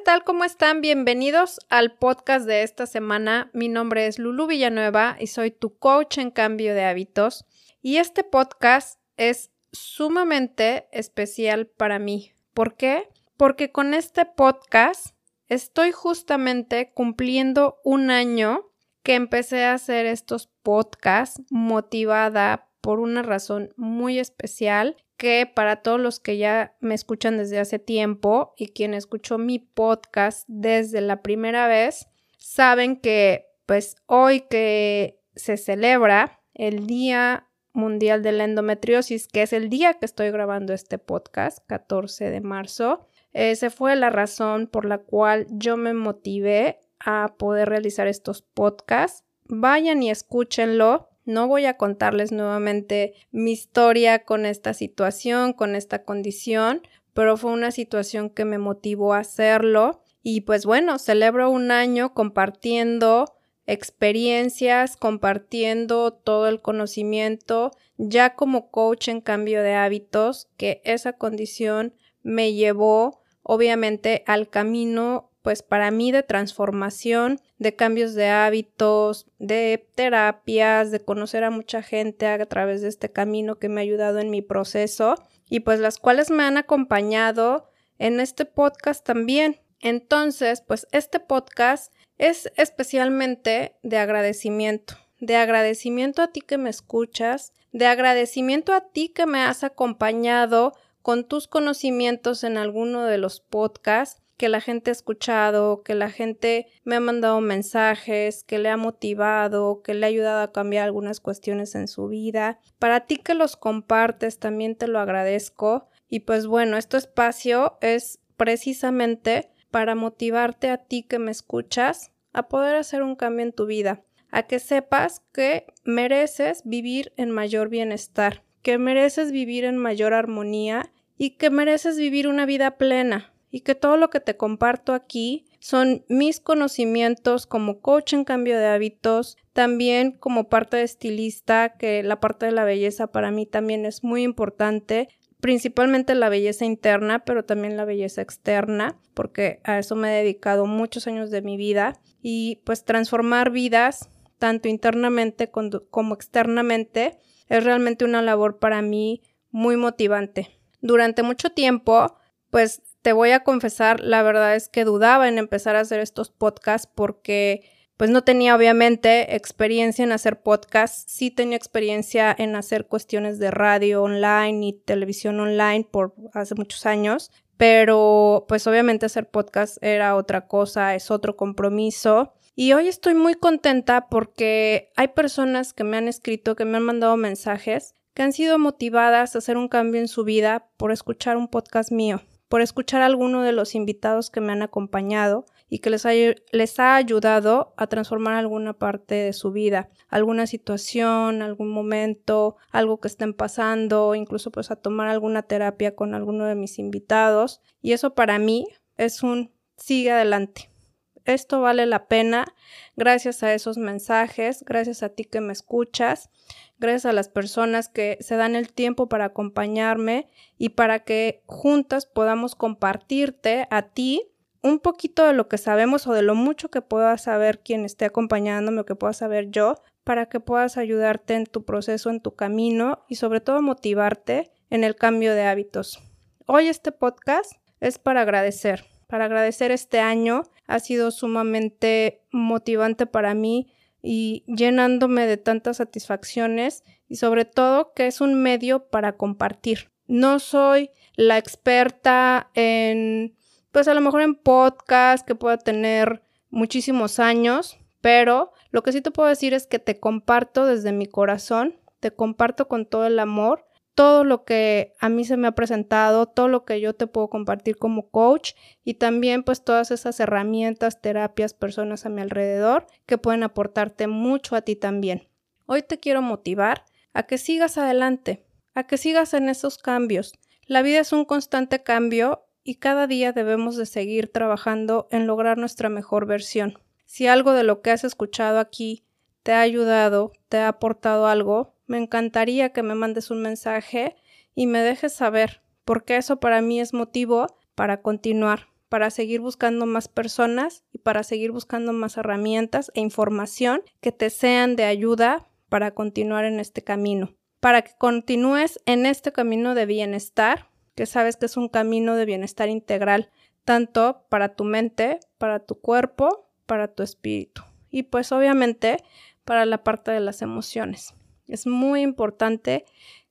¿qué tal? ¿Cómo están? Bienvenidos al podcast de esta semana. Mi nombre es Lulu Villanueva y soy tu coach en cambio de hábitos. Y este podcast es sumamente especial para mí. ¿Por qué? Porque con este podcast estoy justamente cumpliendo un año que empecé a hacer estos podcasts motivada por una razón muy especial que para todos los que ya me escuchan desde hace tiempo y quien escuchó mi podcast desde la primera vez, saben que pues hoy que se celebra el Día Mundial de la Endometriosis, que es el día que estoy grabando este podcast, 14 de marzo, esa fue la razón por la cual yo me motivé a poder realizar estos podcasts. Vayan y escúchenlo. No voy a contarles nuevamente mi historia con esta situación, con esta condición, pero fue una situación que me motivó a hacerlo. Y pues bueno, celebro un año compartiendo experiencias, compartiendo todo el conocimiento, ya como coach en cambio de hábitos, que esa condición me llevó obviamente al camino pues para mí de transformación, de cambios de hábitos, de terapias, de conocer a mucha gente a través de este camino que me ha ayudado en mi proceso y pues las cuales me han acompañado en este podcast también. Entonces, pues este podcast es especialmente de agradecimiento, de agradecimiento a ti que me escuchas, de agradecimiento a ti que me has acompañado con tus conocimientos en alguno de los podcasts que la gente ha escuchado, que la gente me ha mandado mensajes, que le ha motivado, que le ha ayudado a cambiar algunas cuestiones en su vida. Para ti que los compartes, también te lo agradezco. Y pues bueno, este espacio es precisamente para motivarte a ti que me escuchas a poder hacer un cambio en tu vida, a que sepas que mereces vivir en mayor bienestar, que mereces vivir en mayor armonía y que mereces vivir una vida plena, y que todo lo que te comparto aquí son mis conocimientos como coach en cambio de hábitos, también como parte de estilista, que la parte de la belleza para mí también es muy importante, principalmente la belleza interna, pero también la belleza externa, porque a eso me he dedicado muchos años de mi vida y pues transformar vidas, tanto internamente como externamente, es realmente una labor para mí muy motivante. Durante mucho tiempo, pues te voy a confesar, la verdad es que dudaba en empezar a hacer estos podcasts porque pues no tenía obviamente experiencia en hacer podcasts, sí tenía experiencia en hacer cuestiones de radio online y televisión online por hace muchos años, pero pues obviamente hacer podcast era otra cosa, es otro compromiso. Y hoy estoy muy contenta porque hay personas que me han escrito, que me han mandado mensajes, que han sido motivadas a hacer un cambio en su vida por escuchar un podcast mío por escuchar a alguno de los invitados que me han acompañado y que les ha, les ha ayudado a transformar alguna parte de su vida, alguna situación, algún momento, algo que estén pasando, incluso pues a tomar alguna terapia con alguno de mis invitados. Y eso para mí es un sigue adelante. Esto vale la pena gracias a esos mensajes, gracias a ti que me escuchas gracias a las personas que se dan el tiempo para acompañarme y para que juntas podamos compartirte a ti un poquito de lo que sabemos o de lo mucho que pueda saber quien esté acompañándome o que pueda saber yo para que puedas ayudarte en tu proceso, en tu camino y sobre todo motivarte en el cambio de hábitos. Hoy este podcast es para agradecer, para agradecer este año. Ha sido sumamente motivante para mí y llenándome de tantas satisfacciones y sobre todo que es un medio para compartir. No soy la experta en, pues a lo mejor en podcast que pueda tener muchísimos años, pero lo que sí te puedo decir es que te comparto desde mi corazón, te comparto con todo el amor todo lo que a mí se me ha presentado, todo lo que yo te puedo compartir como coach y también pues todas esas herramientas, terapias, personas a mi alrededor que pueden aportarte mucho a ti también. Hoy te quiero motivar a que sigas adelante, a que sigas en esos cambios. La vida es un constante cambio y cada día debemos de seguir trabajando en lograr nuestra mejor versión. Si algo de lo que has escuchado aquí te ha ayudado, te ha aportado algo, me encantaría que me mandes un mensaje y me dejes saber, porque eso para mí es motivo para continuar, para seguir buscando más personas y para seguir buscando más herramientas e información que te sean de ayuda para continuar en este camino, para que continúes en este camino de bienestar, que sabes que es un camino de bienestar integral, tanto para tu mente, para tu cuerpo, para tu espíritu y pues obviamente para la parte de las emociones. Es muy importante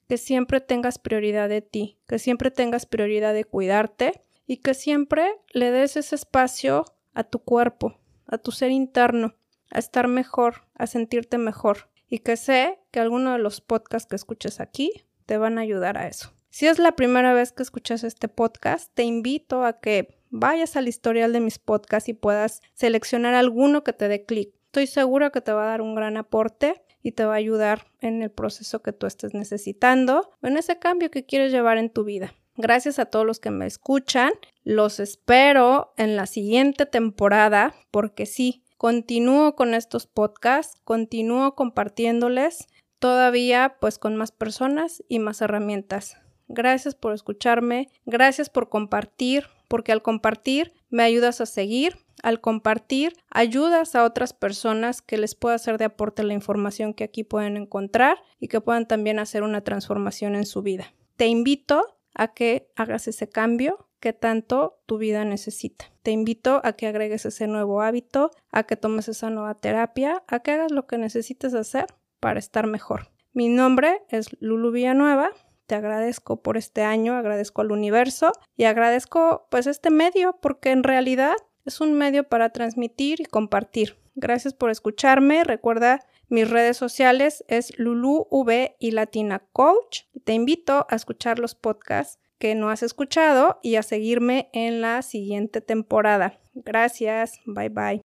que siempre tengas prioridad de ti, que siempre tengas prioridad de cuidarte y que siempre le des ese espacio a tu cuerpo, a tu ser interno, a estar mejor, a sentirte mejor. Y que sé que alguno de los podcasts que escuches aquí te van a ayudar a eso. Si es la primera vez que escuchas este podcast, te invito a que vayas al historial de mis podcasts y puedas seleccionar alguno que te dé clic. Estoy segura que te va a dar un gran aporte y te va a ayudar en el proceso que tú estés necesitando en ese cambio que quieres llevar en tu vida. Gracias a todos los que me escuchan. Los espero en la siguiente temporada porque sí, continúo con estos podcasts, continúo compartiéndoles todavía pues con más personas y más herramientas. Gracias por escucharme, gracias por compartir, porque al compartir me ayudas a seguir, al compartir ayudas a otras personas que les pueda hacer de aporte la información que aquí pueden encontrar y que puedan también hacer una transformación en su vida. Te invito a que hagas ese cambio que tanto tu vida necesita. Te invito a que agregues ese nuevo hábito, a que tomes esa nueva terapia, a que hagas lo que necesites hacer para estar mejor. Mi nombre es Lulu Villanueva te agradezco por este año, agradezco al universo y agradezco pues este medio porque en realidad es un medio para transmitir y compartir. Gracias por escucharme. Recuerda mis redes sociales es LuluV y Latina Coach. Te invito a escuchar los podcasts que no has escuchado y a seguirme en la siguiente temporada. Gracias. Bye bye.